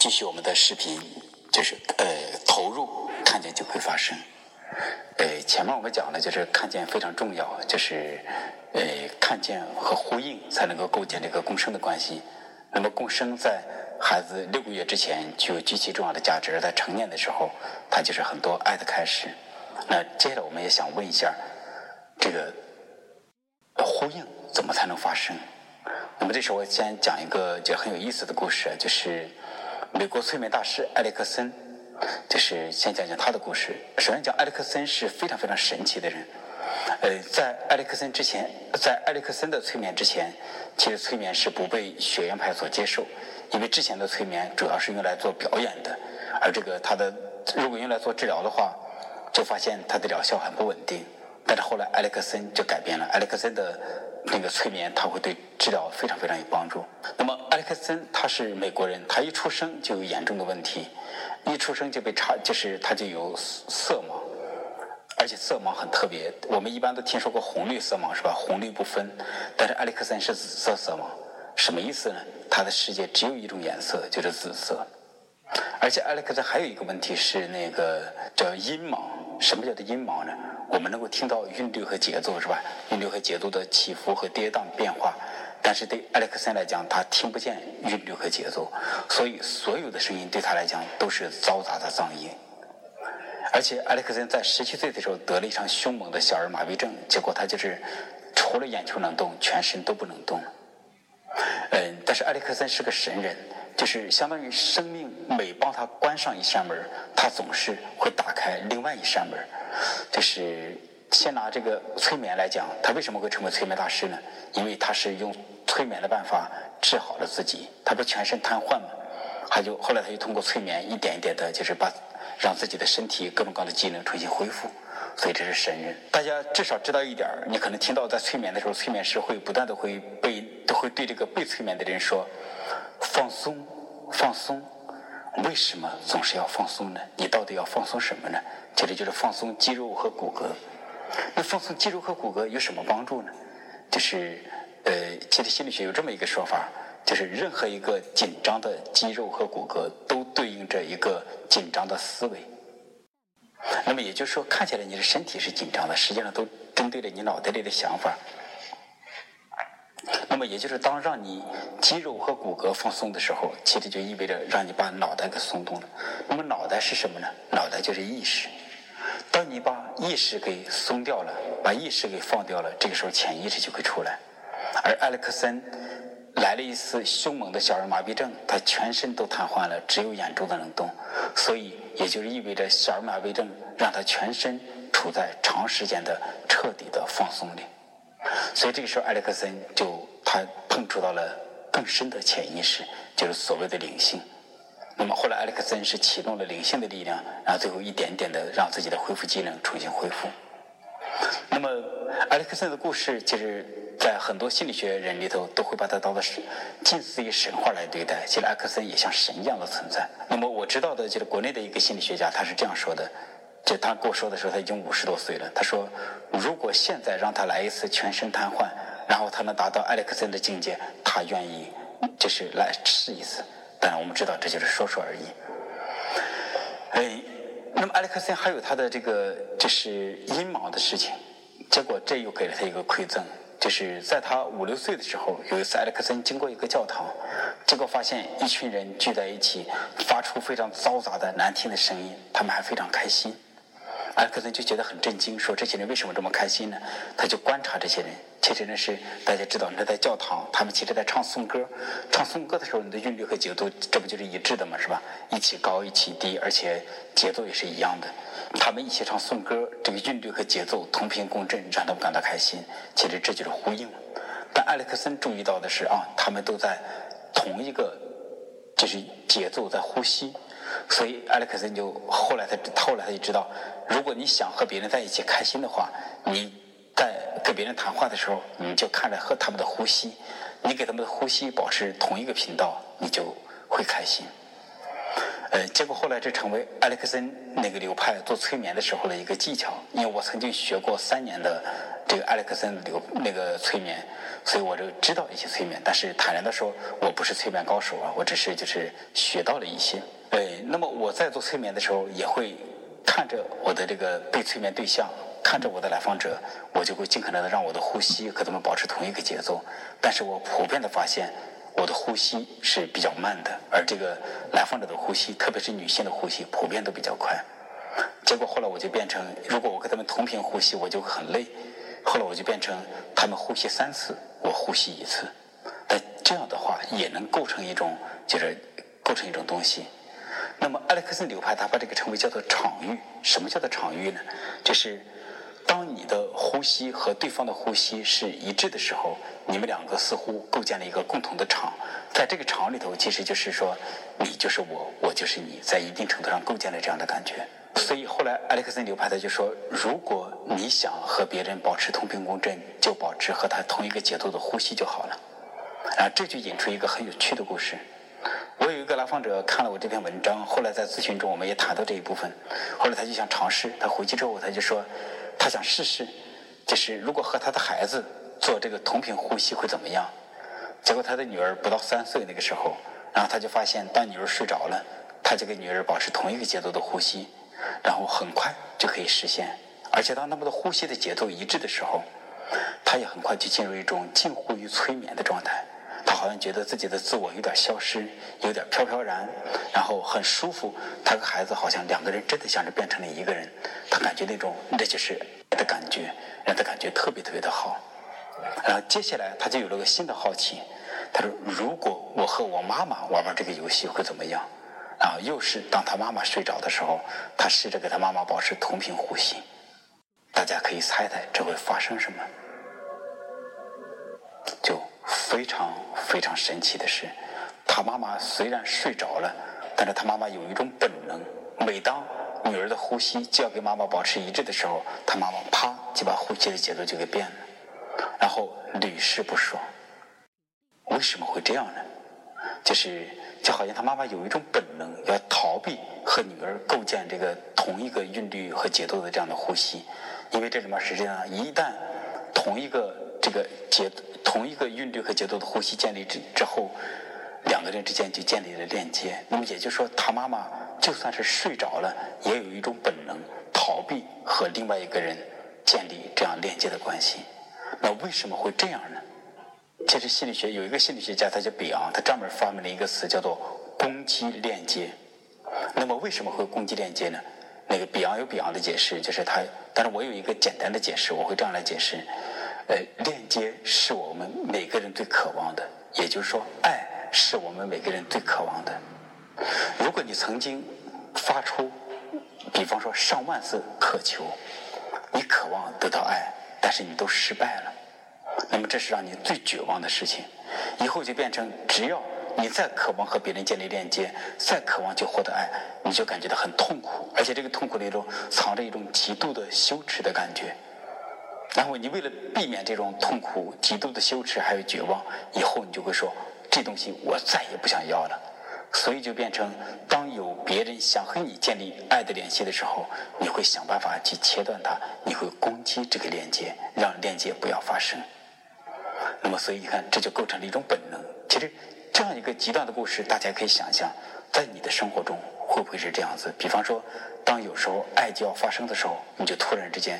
继续我们的视频，就是呃投入看见就会发生。呃，前面我们讲了，就是看见非常重要，就是呃看见和呼应才能够构建这个共生的关系。那么共生在孩子六个月之前具有极其重要的价值，在成年的时候，它就是很多爱的开始。那接下来我们也想问一下，这个呼应怎么才能发生？那么这时候我先讲一个就很有意思的故事，就是美国催眠大师埃里克森，就是先讲讲他的故事。首先讲埃里克森是非常非常神奇的人。呃，在埃里克森之前，在埃里克森的催眠之前，其实催眠是不被学院派所接受，因为之前的催眠主要是用来做表演的，而这个他的如果用来做治疗的话，就发现他的疗效很不稳定。但是后来埃里克森就改变了，埃里克森的那个催眠，他会对治疗非常非常有帮助。那么埃里克森他是美国人，他一出生就有严重的问题，一出生就被查，就是他就有色盲，而且色盲很特别。我们一般都听说过红绿色盲是吧？红绿不分，但是埃里克森是紫色色盲，什么意思呢？他的世界只有一种颜色，就是紫色。而且埃里克森还有一个问题是那个叫音盲。什么叫做音盲呢？我们能够听到韵律和节奏，是吧？韵律和节奏的起伏和跌宕变化，但是对埃里克森来讲，他听不见韵律和节奏，所以所有的声音对他来讲都是嘈杂的噪音。而且埃里克森在十七岁的时候得了一场凶猛的小儿麻痹症，结果他就是除了眼球能动，全身都不能动。嗯，但是埃里克森是个神人。就是相当于生命每帮他关上一扇门，他总是会打开另外一扇门。就是先拿这个催眠来讲，他为什么会成为催眠大师呢？因为他是用催眠的办法治好了自己。他不全身瘫痪吗？他就后来他就通过催眠一点一点的，就是把让自己的身体各种各样的机能重新恢复。所以这是神人。大家至少知道一点你可能听到在催眠的时候，催眠师会不断的会被都会对这个被催眠的人说。放松，放松，为什么总是要放松呢？你到底要放松什么呢？其实就是放松肌肉和骨骼。那放松肌肉和骨骼有什么帮助呢？就是，呃，其实心理学有这么一个说法，就是任何一个紧张的肌肉和骨骼都对应着一个紧张的思维。那么也就是说，看起来你的身体是紧张的，实际上都针对着你脑袋里的想法。那么，也就是当让你肌肉和骨骼放松的时候，其实就意味着让你把脑袋给松动了。那么，脑袋是什么呢？脑袋就是意识。当你把意识给松掉了，把意识给放掉了，这个时候潜意识就会出来。而埃里克森来了一次凶猛的小儿麻痹症，他全身都瘫痪了，只有眼珠子能动。所以，也就是意味着小儿麻痹症让他全身处在长时间的彻底的放松里。所以这个时候，埃里克森就他碰触到了更深的潜意识，就是所谓的灵性。那么后来，埃里克森是启动了灵性的力量，然后最后一点点的让自己的恢复机能重新恢复。那么，埃里克森的故事，其实，在很多心理学人里头都会把他当做是近似于神话来对待。其实，埃克森也像神一样的存在。那么我知道的就是国内的一个心理学家，他是这样说的。就他跟我说的时候，他已经五十多岁了。他说，如果现在让他来一次全身瘫痪，然后他能达到埃里克森的境界，他愿意就是来试一次。但我们知道这就是说说而已。哎，那么埃里克森还有他的这个就是阴谋的事情，结果这又给了他一个馈赠，就是在他五六岁的时候，有一次埃里克森经过一个教堂，结果发现一群人聚在一起，发出非常嘈杂的难听的声音，他们还非常开心。埃克森就觉得很震惊，说这些人为什么这么开心呢？他就观察这些人，其实那是大家知道，那在教堂，他们其实在唱颂歌，唱颂歌的时候，你的韵律和节奏，这不就是一致的吗？是吧？一起高，一起低，而且节奏也是一样的。他们一起唱颂歌，这个韵律和节奏同频共振，让他们感到开心。其实这就是呼应。但埃里克森注意到的是啊，他们都在同一个就是节奏在呼吸。所以，艾利克森就后来他后来他就知道，如果你想和别人在一起开心的话，你在跟别人谈话的时候，你就看着和他们的呼吸，你给他们的呼吸保持同一个频道，你就会开心。呃，结果后来这成为埃里克森那个流派做催眠的时候的一个技巧。因为我曾经学过三年的这个埃里克森流那个催眠，所以我就知道一些催眠。但是坦然的说，我不是催眠高手啊，我只是就是学到了一些。呃，那么我在做催眠的时候，也会看着我的这个被催眠对象，看着我的来访者，我就会尽可能的让我的呼吸和他们保持同一个节奏。但是我普遍的发现。我的呼吸是比较慢的，而这个来访者的呼吸，特别是女性的呼吸，普遍都比较快。结果后来我就变成，如果我跟他们同频呼吸，我就很累。后来我就变成，他们呼吸三次，我呼吸一次。但这样的话也能构成一种，就是构成一种东西。那么埃里克森流派他把这个称为叫做场域。什么叫做场域呢？就是。当你的呼吸和对方的呼吸是一致的时候，你们两个似乎构建了一个共同的场，在这个场里头，其实就是说，你就是我，我就是你，在一定程度上构建了这样的感觉。所以后来埃里克森流派他就说，如果你想和别人保持同频共振，就保持和他同一个节奏的呼吸就好了。啊，这就引出一个很有趣的故事。我有一个来访者看了我这篇文章，后来在咨询中我们也谈到这一部分，后来他就想尝试，他回去之后他就说。他想试试，就是如果和他的孩子做这个同频呼吸会怎么样？结果他的女儿不到三岁那个时候，然后他就发现，当女儿睡着了，他就跟女儿保持同一个节奏的呼吸，然后很快就可以实现。而且当他们的呼吸的节奏一致的时候，他也很快就进入一种近乎于催眠的状态。他好像觉得自己的自我有点消失，有点飘飘然，然后很舒服。他和孩子好像两个人真的像是变成了一个人。他感觉那种那就是的感觉，让他感觉特别特别的好。然后接下来他就有了个新的好奇，他说：“如果我和我妈妈玩玩这个游戏会怎么样？”然后又是当他妈妈睡着的时候，他试着给他妈妈保持同频呼吸。大家可以猜猜这会发生什么？就。非常非常神奇的是，他妈妈虽然睡着了，但是他妈妈有一种本能，每当女儿的呼吸就要跟妈妈保持一致的时候，他妈妈啪就把呼吸的节奏就给变了，然后屡试不爽。为什么会这样呢？就是就好像他妈妈有一种本能，要逃避和女儿构建这个同一个韵律和节奏的这样的呼吸，因为这里面实际上一旦同一个这个节。同一个韵律和节奏的呼吸建立之之后，两个人之间就建立了链接。那么也就是说，他妈妈就算是睡着了，也有一种本能逃避和另外一个人建立这样链接的关系。那为什么会这样呢？其实心理学有一个心理学家，他叫比昂，他专门发明了一个词叫做“攻击链接”。那么为什么会攻击链接呢？那个比昂有比昂的解释，就是他，但是我有一个简单的解释，我会这样来解释。呃，链接是我们每个人最渴望的，也就是说，爱是我们每个人最渴望的。如果你曾经发出，比方说上万次渴求，你渴望得到爱，但是你都失败了，那么这是让你最绝望的事情。以后就变成，只要你再渴望和别人建立链接，再渴望就获得爱，你就感觉到很痛苦，而且这个痛苦里头藏着一种极度的羞耻的感觉。然后你为了避免这种痛苦、极度的羞耻还有绝望，以后你就会说这东西我再也不想要了。所以就变成，当有别人想和你建立爱的联系的时候，你会想办法去切断它，你会攻击这个链接，让链接不要发生。那么，所以你看，这就构成了一种本能。其实这样一个极端的故事，大家可以想象，在你的生活中会不会是这样子？比方说，当有时候爱就要发生的时候，你就突然之间。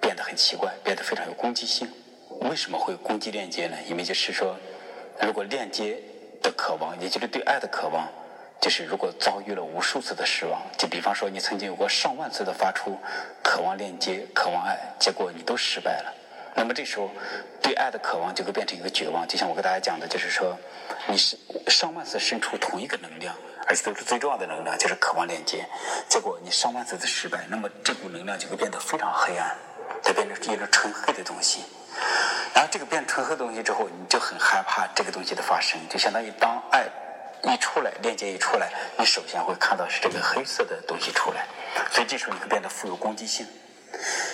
变得很奇怪，变得非常有攻击性。为什么会攻击链接呢？因为就是说，如果链接的渴望，也就是对爱的渴望，就是如果遭遇了无数次的失望，就比方说你曾经有过上万次的发出渴望链接、渴望爱，结果你都失败了，那么这时候对爱的渴望就会变成一个绝望。就像我跟大家讲的，就是说你是上万次伸出同一个能量，而且都是最重要的能量，就是渴望链接，结果你上万次的失败，那么这股能量就会变得非常黑暗。它变成一种纯黑的东西，然后这个变纯黑的东西之后，你就很害怕这个东西的发生，就相当于当爱一出来，链接一出来，你首先会看到是这个黑色的东西出来，所以这时候你会变得富有攻击性。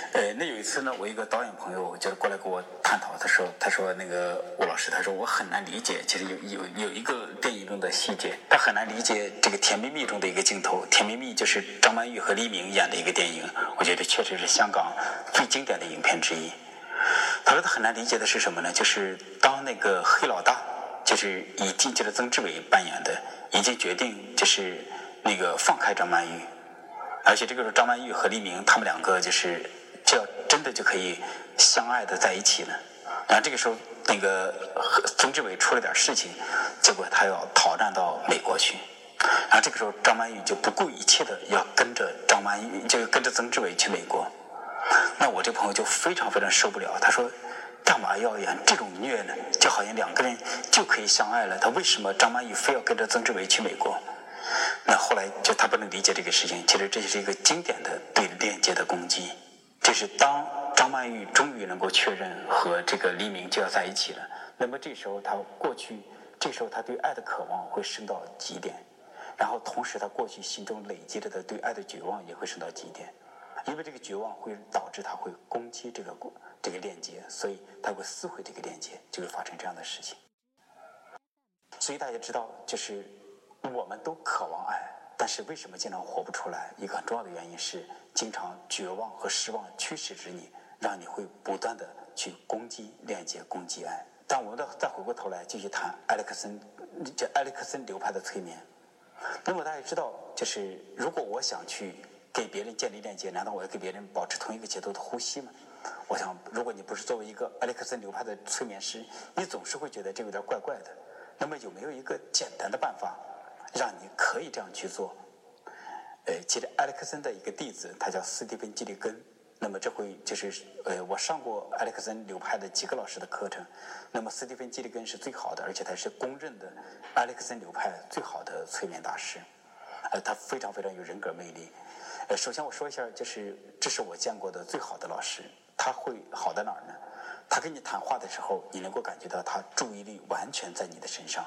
呃，那有一次呢，我一个导演朋友就是过来跟我探讨，他说，他说那个吴老师，他说我很难理解，其实有有有一个电影中的细节，他很难理解这个《甜蜜蜜》中的一个镜头，《甜蜜蜜》就是张曼玉和黎明演的一个电影，我觉得确实是香港最经典的影片之一。他说他很难理解的是什么呢？就是当那个黑老大，就是已经就是曾志伟扮演的，已经决定就是那个放开张曼玉。而且这个时候，张曼玉和黎明他们两个就是真的就可以相爱的在一起了。然后这个时候，那个曾志伟出了点事情，结果他要逃战到美国去。然后这个时候，张曼玉就不顾一切的要跟着张曼玉，就跟着曾志伟去美国。那我这朋友就非常非常受不了，他说：“干嘛要演这种虐呢？就好像两个人就可以相爱了，他为什么张曼玉非要跟着曾志伟去美国？”那后来就他不能理解这个事情，其实这就是一个经典的对链接的攻击。就是当张曼玉终于能够确认和这个黎明就要在一起了，那么这时候她过去，这时候她对爱的渴望会升到极点，然后同时他过去心中累积着的对爱的绝望也会升到极点，因为这个绝望会导致他会攻击这个这个链接，所以他会撕毁这个链接，就会发生这样的事情。所以大家知道，就是。我们都渴望爱，但是为什么经常活不出来？一个很重要的原因是，经常绝望和失望驱使着你，让你会不断的去攻击链接、攻击爱。但我们再再回过头来继续谈埃里克森，这埃里克森流派的催眠。那么大家知道，就是如果我想去给别人建立链接，难道我要给别人保持同一个节奏的呼吸吗？我想，如果你不是作为一个埃里克森流派的催眠师，你总是会觉得这有点怪怪的。那么有没有一个简单的办法？让你可以这样去做。呃，其实埃里克森的一个弟子，他叫斯蒂芬·基里根。那么这回就是呃，我上过埃里克森流派的几个老师的课程。那么斯蒂芬·基里根是最好的，而且他是公认的埃里克森流派最好的催眠大师。呃，他非常非常有人格魅力。呃，首先我说一下，就是这是我见过的最好的老师。他会好在哪儿呢？他跟你谈话的时候，你能够感觉到他注意力完全在你的身上。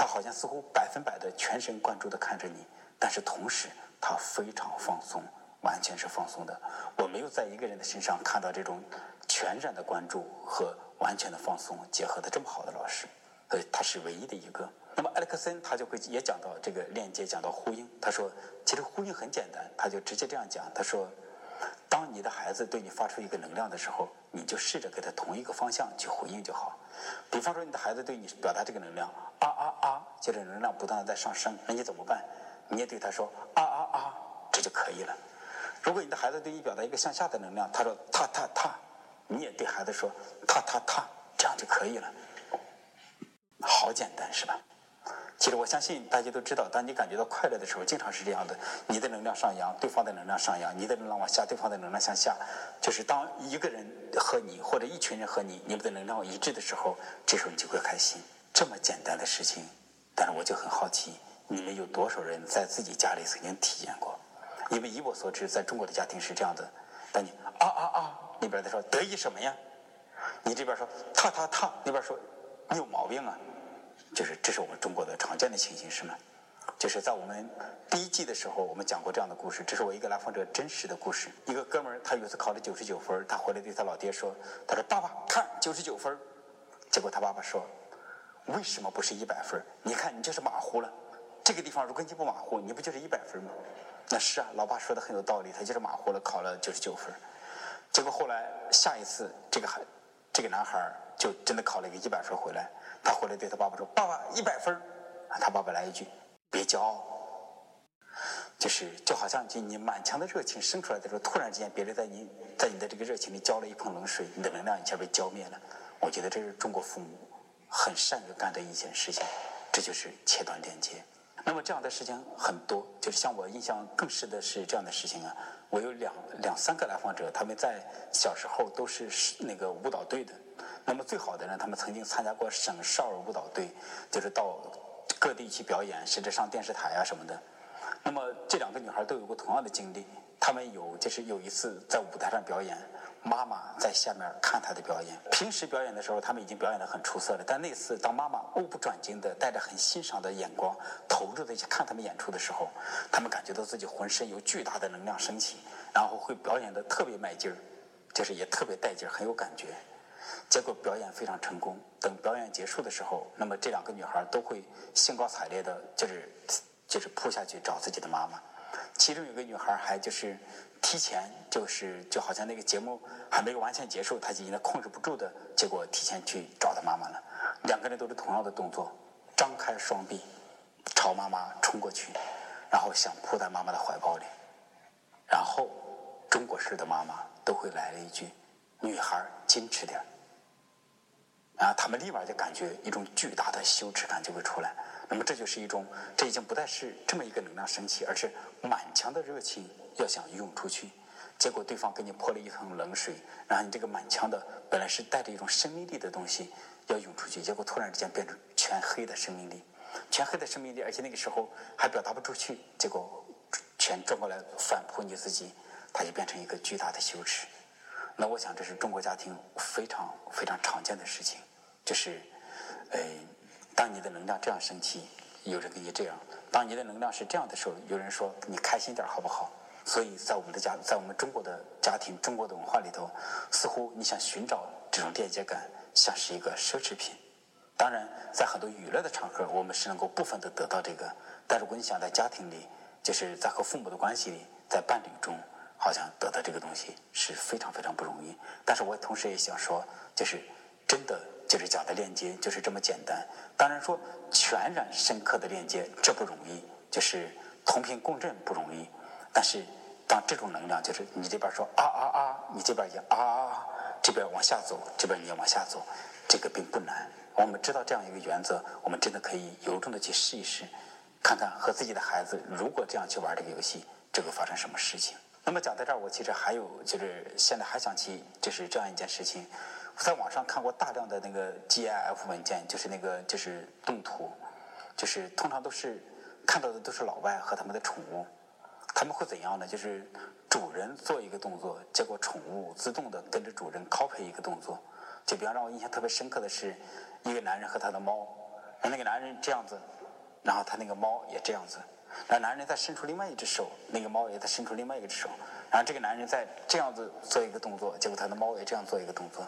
他好像似乎百分百的全神贯注的看着你，但是同时他非常放松，完全是放松的。我没有在一个人的身上看到这种全然的关注和完全的放松结合的这么好的老师，呃，他是唯一的一个。那么埃里克森他就会也讲到这个链接，讲到呼应。他说，其实呼应很简单，他就直接这样讲。他说，当你的孩子对你发出一个能量的时候，你就试着给他同一个方向去回应就好。比方说，你的孩子对你表达这个能量。啊啊啊！接着能量不断的在上升，那你怎么办？你也对他说啊啊啊，这就可以了。如果你的孩子对你表达一个向下的能量，他说踏踏踏，你也对孩子说踏踏踏，这样就可以了。好简单是吧？其实我相信大家都知道，当你感觉到快乐的时候，经常是这样的：你的能量上扬，对方的能量上扬；你的能量往下，对方的能量向下。就是当一个人和你，或者一群人和你，你们的能量一致的时候，这时候你就会开心。这么简单的事情，但是我就很好奇，你们有多少人在自己家里曾经体验过？因为以我所知，在中国的家庭是这样的：当你啊啊啊，那边在说得意什么呀？你这边说踏踏踏，那边说你有毛病啊？就是这是我们中国的常见的情形，是吗？就是在我们第一季的时候，我们讲过这样的故事。这是我一个来访者真实的故事。一个哥们儿，他有一次考了九十九分，他回来对他老爹说：“他说爸爸，看九十九分。”结果他爸爸说。为什么不是一百分？你看你就是马虎了。这个地方如果你不马虎，你不就是一百分吗？那是啊，老爸说的很有道理，他就是马虎了，考了九十九分。结果后来下一次，这个孩，这个男孩就真的考了一个一百分回来。他回来对他爸爸说：“爸爸，一百分。”他爸爸来一句：“别骄傲。”就是就好像就你满腔的热情生出来的时候，突然之间别人在你在你的这个热情里浇了一盆冷水，你的能量一下被浇灭了。我觉得这是中国父母。很善于干的一件事情，这就是切断连接。那么这样的事情很多，就是像我印象更深的是这样的事情啊。我有两两三个来访者，他们在小时候都是那个舞蹈队的。那么最好的呢，他们曾经参加过省少儿舞蹈队，就是到各地去表演，甚至上电视台啊什么的。那么这两个女孩都有过同样的经历，她们有就是有一次在舞台上表演。妈妈在下面看她的表演。平时表演的时候，他们已经表演得很出色了。但那次，当妈妈目不转睛地带着很欣赏的眼光，投入的去看他们演出的时候，他们感觉到自己浑身有巨大的能量升起，然后会表演得特别卖劲儿。就是也特别带劲，很有感觉。结果表演非常成功。等表演结束的时候，那么这两个女孩都会兴高采烈的，就是就是扑下去找自己的妈妈。其中有个女孩还就是提前，就是就好像那个节目还没有完全结束，她就已经控制不住的，结果提前去找她妈妈了。两个人都是同样的动作，张开双臂朝妈妈冲过去，然后想扑在妈妈的怀抱里。然后中国式的妈妈都会来了一句：“女孩矜持点。”后他们立马就感觉一种巨大的羞耻感就会出来。那么这就是一种，这已经不再是这么一个能量升起，而是满腔的热情要想涌出去。结果对方给你泼了一盆冷水，然后你这个满腔的本来是带着一种生命力的东西要涌出去，结果突然之间变成全黑的生命力，全黑的生命力，而且那个时候还表达不出去，结果全转过来反扑你自己，它就变成一个巨大的羞耻。那我想这是中国家庭非常非常常见的事情。就是，呃，当你的能量这样升起，有人给你这样；当你的能量是这样的时候，有人说你开心点好不好？所以在我们的家，在我们中国的家庭、中国的文化里头，似乎你想寻找这种链接感，像是一个奢侈品。当然，在很多娱乐的场合，我们是能够部分的得到这个。但如果你想在家庭里，就是在和父母的关系里，在伴侣中，好像得到这个东西是非常非常不容易。但是我同时也想说，就是真的。就是讲的链接就是这么简单。当然说全然深刻的链接这不容易，就是同频共振不容易。但是当这种能量就是你这边说啊啊啊，你这边也啊啊啊，这边往下走，这边你也往下走，这个并不难。我们知道这样一个原则，我们真的可以由衷的去试一试，看看和自己的孩子如果这样去玩这个游戏，这个发生什么事情。那么讲到这儿，我其实还有就是现在还想起就是这样一件事情。在网上看过大量的那个 GIF 文件，就是那个就是动图，就是通常都是看到的都是老外和他们的宠物，他们会怎样呢？就是主人做一个动作，结果宠物自动的跟着主人 copy 一个动作。就比方让我印象特别深刻的是，一个男人和他的猫，那个男人这样子，然后他那个猫也这样子，然后男人再伸出另外一只手，那个猫也再伸出另外一只手，然后这个男人再这样子做一个动作，结果他的猫也这样做一个动作。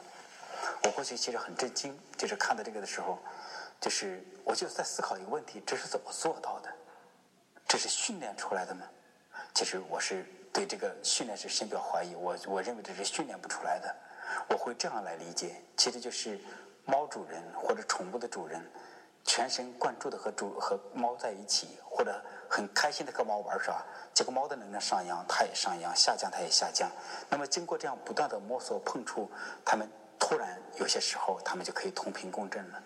我过去其实很震惊，就是看到这个的时候，就是我就在思考一个问题：这是怎么做到的？这是训练出来的吗？其实我是对这个训练是深表怀疑。我我认为这是训练不出来的。我会这样来理解：其实就是猫主人或者宠物的主人，全神贯注的和主和猫在一起，或者很开心的和猫玩耍。结果猫的能量上扬，它也上扬；下降，它也下降。那么经过这样不断的摸索碰触，它们。突然，有些时候他们就可以同频共振了。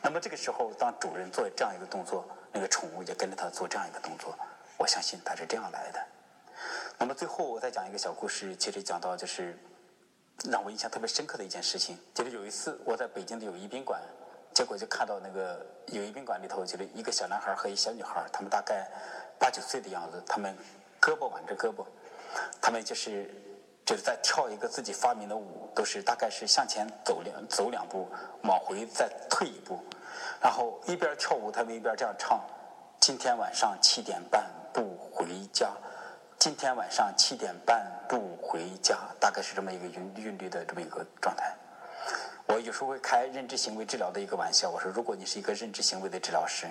那么这个时候，当主人做这样一个动作，那个宠物也跟着他做这样一个动作。我相信它是这样来的。那么最后，我再讲一个小故事，其实讲到就是让我印象特别深刻的一件事情。就是有一次我在北京的友谊宾馆，结果就看到那个友谊宾馆里头，就是一个小男孩和一小女孩，他们大概八九岁的样子，他们胳膊挽着胳膊，他们就是。就是在跳一个自己发明的舞，都是大概是向前走两走两步，往回再退一步，然后一边跳舞，他们一边这样唱：今天晚上七点半不回家，今天晚上七点半不回家，大概是这么一个韵韵律的这么一个状态。我有时候会开认知行为治疗的一个玩笑，我说如果你是一个认知行为的治疗师。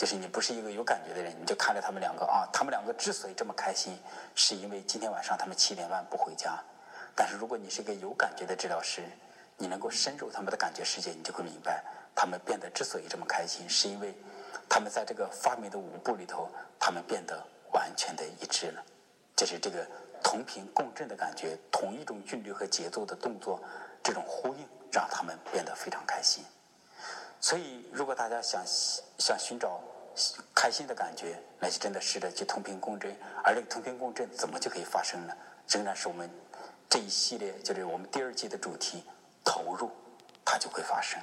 就是你不是一个有感觉的人，你就看着他们两个啊，他们两个之所以这么开心，是因为今天晚上他们七点半不回家。但是如果你是一个有感觉的治疗师，你能够深入他们的感觉世界，你就会明白，他们变得之所以这么开心，是因为他们在这个发明的舞步里头，他们变得完全的一致了。就是这个同频共振的感觉，同一种韵律和节奏的动作，这种呼应，让他们变得非常开心。所以，如果大家想想寻找开心的感觉，那就真的试着去同频共振。而这个同频共振怎么就可以发生呢？仍然是我们这一系列，就是我们第二季的主题——投入，它就会发生。